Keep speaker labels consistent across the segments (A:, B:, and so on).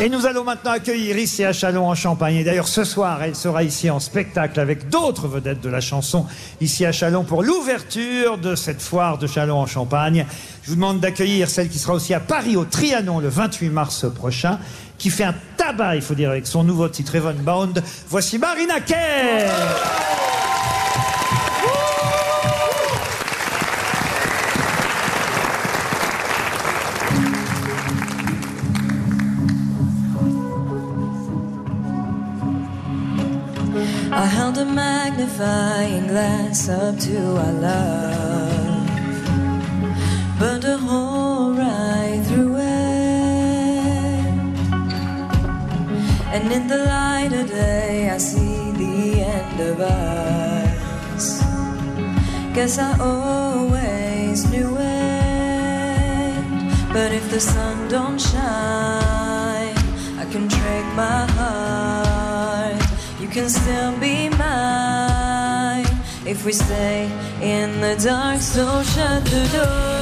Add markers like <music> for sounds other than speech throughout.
A: Et nous allons maintenant accueillir ici à Chalon en Champagne. Et d'ailleurs, ce soir, elle sera ici en spectacle avec d'autres vedettes de la chanson ici à Chalon pour l'ouverture de cette foire de Chalon en Champagne. Je vous demande d'accueillir celle qui sera aussi à Paris au Trianon le 28 mars prochain, qui fait un tabac, il faut dire, avec son nouveau titre Evan Bound. Voici Marina Kerr.
B: I held a magnifying glass up to our love, burned a hole right through it. And in the light of day, I see the end of us. Guess I always knew it. But if the sun don't shine, I can trick my heart. Can still be mine if we stay in the dark. So shut the door.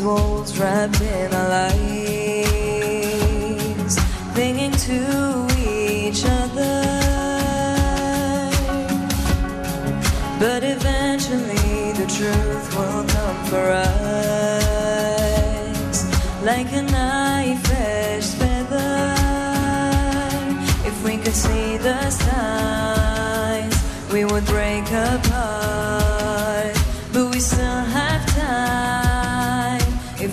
B: These walls, wrapped in our lies, clinging to each other. But eventually, the truth will come for us, like a knife edged feather. If we could see the signs, we would break apart. But we still have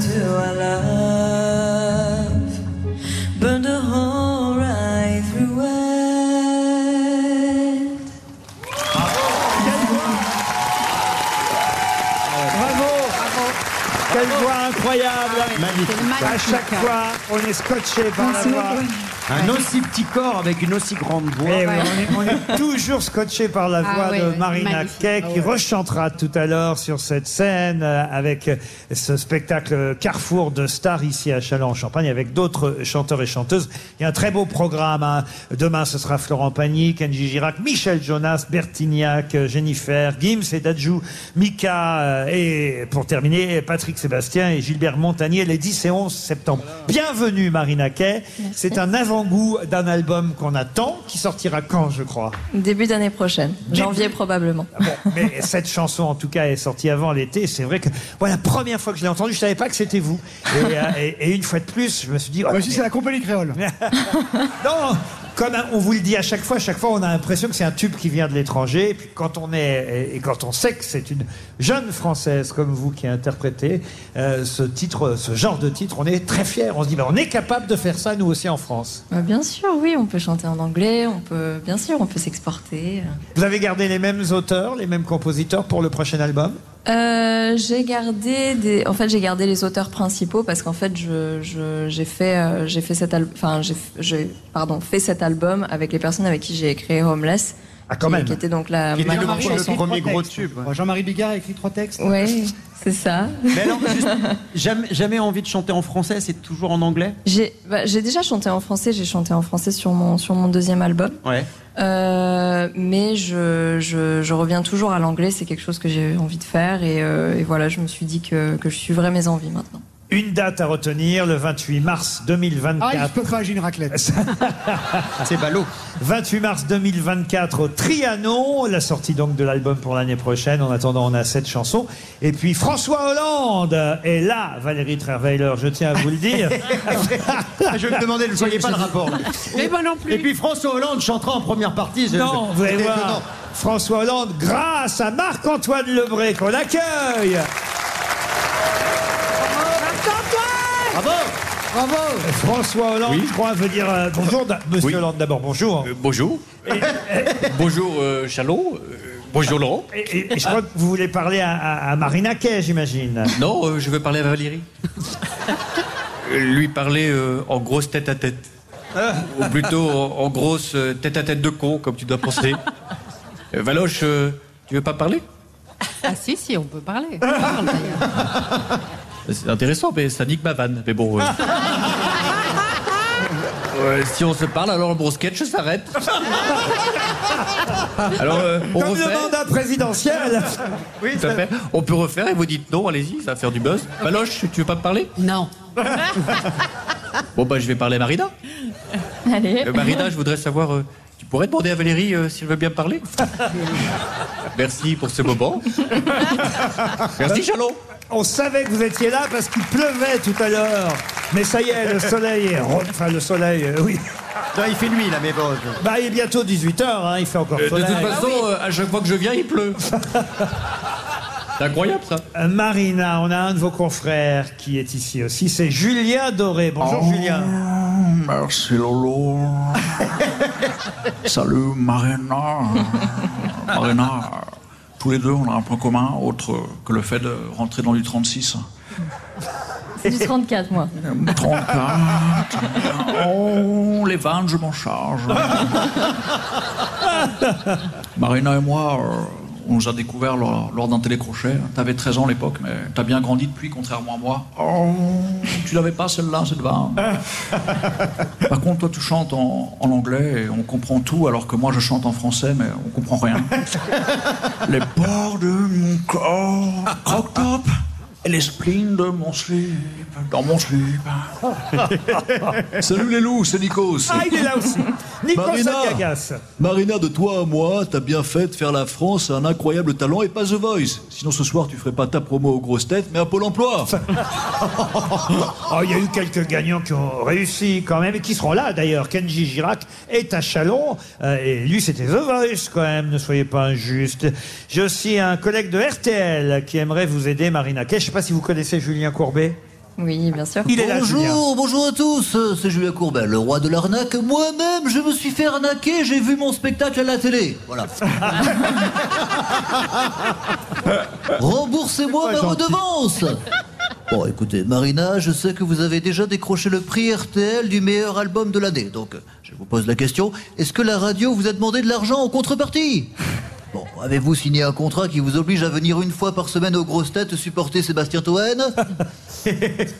B: To our love, burned a hole right through it.
A: Bravo Quelle voix incroyable
C: Magnifique.
A: À chaque fois, on est scotché par la voix.
C: Un aussi petit corps avec une aussi grande voix.
A: Eh oui, on, est, on est <laughs> toujours scotché par la
D: Ah
A: voix
D: ouais,
A: de
D: ouais,
A: Marina
D: magnifique.
A: Kay qui rechantera tout à l'heure sur cette scène euh, avec ce spectacle Carrefour de stars ici à Châlons-en-Champagne avec d'autres chanteurs et chanteuses. Il y a un très beau programme. hein. Demain, ce sera Florent Pagny, Kenji Girac, Michel Jonas, Bertignac, euh, Jennifer, Gims et Dadjou, Mika euh, et pour terminer, Patrick Sébastien et Gilbert Montagnier les 10 et 11 septembre. Bienvenue Marina Kay. C'est un avant-goût d'un album qu'on attend qui sortira quand, je crois.
B: Début d'année prochaine,
A: Début.
B: janvier probablement.
A: Bon, mais <laughs> cette chanson, en tout cas, est sortie avant l'été. C'est vrai que, voilà, la première fois que je l'ai entendue, je savais pas que c'était vous. Et, euh, et- et une fois de plus, je me suis dit, oh,
E: Moi aussi, c'est la compagnie créole. <laughs>
A: non, comme on vous le dit à chaque fois, à chaque fois, on a l'impression que c'est un tube qui vient de l'étranger. Et puis quand on est et quand on sait que c'est une jeune française comme vous qui a interprété euh, ce titre, ce genre de titre, on est très fiers. On se dit, bah, on est capable de faire ça nous aussi en France.
B: Bah, bien sûr, oui, on peut chanter en anglais, on peut, bien sûr, on peut s'exporter.
A: Vous avez gardé les mêmes auteurs, les mêmes compositeurs pour le prochain album?
B: Euh, j'ai gardé des. En fait, j'ai gardé les auteurs principaux parce qu'en fait, je, je- j'ai fait, euh, j'ai fait cet album. Enfin, j'ai, j'ai, pardon, fait cet album avec les personnes avec qui j'ai créé Homeless.
A: Ah, quand
B: qui,
A: même.
B: qui était donc la.
C: Qui était le premier- gros tube, ouais.
D: Jean-Marie Bigard a écrit trois textes.
B: Oui, c'est ça.
C: Mais alors, juste, <laughs> jamais, jamais envie de chanter en français, c'est toujours en anglais?
B: J'ai, bah, j'ai déjà chanté en français. J'ai chanté en français sur mon, sur mon deuxième album.
C: Ouais.
B: Euh, mais je, je, je reviens toujours à l'anglais. C'est quelque chose que j'ai envie de faire et, euh, et voilà, je me suis dit que, que je suivrais mes envies maintenant.
A: Une date à retenir, le 28 mars
D: Ah, il
A: 2024.
D: peut pas, j'ai une raclette. <laughs>
C: C'est ballot.
A: 28 mars 2024 au Trianon, la sortie donc de l'album pour l'année prochaine. En attendant, on a cette chanson. Et puis François Hollande est là, Valérie Trierweiler, je tiens à vous le dire.
C: Ah, <laughs> Je me demandais, ne voyez pas le rapport. là.
D: Mais moi non plus.
C: Et puis François Hollande chantera en première partie. je-
A: Non, vous allez voir. François Hollande, grâce à Marc-Antoine Lebré qu'on accueille.
C: Bravo
D: Bravo.
A: François Hollande, je crois, veut dire euh, bonjour. Da- Monsieur
E: Oui.
A: Hollande, d'abord, bonjour.
E: Euh, bonjour. <laughs> bonjour euh, Chalot. Euh, bonjour Laurent.
A: Et, et- et je crois que vous voulez parler à, à- à Marina Kay, j'imagine.
E: Non, euh, je veux parler à Valérie. Euh, Lui parler euh, en grosse tête à tête. Ou plutôt en, en grosse euh, tête à tête de con, comme tu dois penser. Euh, Valoche, euh, tu veux pas parler?
F: Ah si, si, on peut parler. On parle d'ailleurs.
E: C'est intéressant, mais ça nique ma vanne. Mais bon. euh. <laughs> Ouais, si on se parle, alors le gros sketch s'arrête. <laughs> Alors, euh, on
A: Comme
E: refait.
A: le mandat présidentiel. <laughs>
C: Oui,
E: Tout à
C: ça-
E: fait. On peut refaire et vous dites non, allez-y, ça va faire du buzz. Valoche, tu veux pas me parler?
F: Non.
E: Bon, bah, je vais parler à Marina.
B: Allez.
E: Euh, Marina, je voudrais savoir, euh, tu pourrais demander à Valérie euh, si elle veut bien me parler? Merci pour ce moment. Merci, Chalot.
A: On savait que vous étiez là parce qu'il pleuvait tout à l'heure. Mais ça y est, le soleil est... re- Enfin, le soleil, euh, oui.
C: Non, il fait nuit là, mais bon. je-
A: Bah, il est bientôt 18h, il fait encore
E: Euh, de
A: soleil.
E: toute façon, euh, à chaque fois que je viens, il pleut. <laughs> C'est incroyable, ça.
A: Euh, Marina, on a un de vos confrères qui est ici aussi, c'est Julien Doré. Bonjour
G: Oh.
A: Julien.
G: Merci Lolo. <laughs> Salut Marina. Marina, tous les deux, on a un point commun, autre que le fait de rentrer dans du 36.
B: C'est du 34, moi.
G: 34. Oh, les vannes, je m'en charge. <laughs> Marina et moi, euh, on nous a découvert lors, lors d'un télécrochet. T'avais 13 ans à l'époque, mais t'as bien grandi depuis, contrairement à moi. Oh, tu l'avais pas celle-là, cette vanne. <laughs> Par contre, toi, tu chantes en, en anglais et on comprend tout, alors que moi, je chante en français, mais on comprend rien. <laughs> Les bords de mon corps, croque-top, et les spleens de mon slip, dans mon slip. <laughs> Salut les loups, c'est Nikos.
A: Ah, il est là aussi. Nicolas
H: Marina. Marina, de toi à moi, t'as bien fait de faire la France un incroyable talent et pas The Voice. Sinon ce soir tu ferais pas ta promo aux grosses têtes, mais à Pôle emploi. <laughs>
A: Oh, il y a eu quelques gagnants qui ont réussi quand même et qui seront là d'ailleurs. Kenji Girac est à Chalon euh, et lui c'était The Voice quand même, ne soyez pas injuste. J'ai aussi un collègue de RTL qui aimerait vous aider, Marina Kay. Je sais pas si vous connaissez Julien Courbet.
B: Oui, bien sûr.
A: Il est là, Julien.
H: bonjour, bonjour à tous, euh, c'est Julien Courbet, le roi de l'arnaque. Moi-même, je me suis fait arnaquer, j'ai vu mon spectacle à la télé. Voilà. <laughs> Remboursez-moi ma redevance. Bon, écoutez, Marina, je sais que vous avez déjà décroché le prix RTL du meilleur album de l'année. Donc, euh, je vous pose la question, est-ce que la radio vous a demandé de l'argent en contrepartie? Bon, avez-vous signé un contrat qui vous oblige à venir une fois par semaine aux grosses têtes supporter Sébastien Toen <laughs>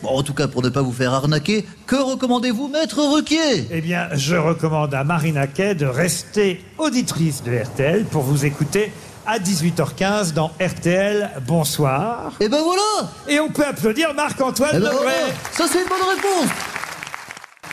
H: Bon, en tout cas, pour ne pas vous faire arnaquer, que recommandez-vous, Maître Ruquier?
A: Eh bien, je recommande à Marina Kay de rester auditrice de RTL pour vous écouter à 18h15 dans RTL Bonsoir.
H: Eh ben voilà!
A: Et on peut applaudir Marc-Antoine
H: Eh ben voilà! Ça, c'est une bonne réponse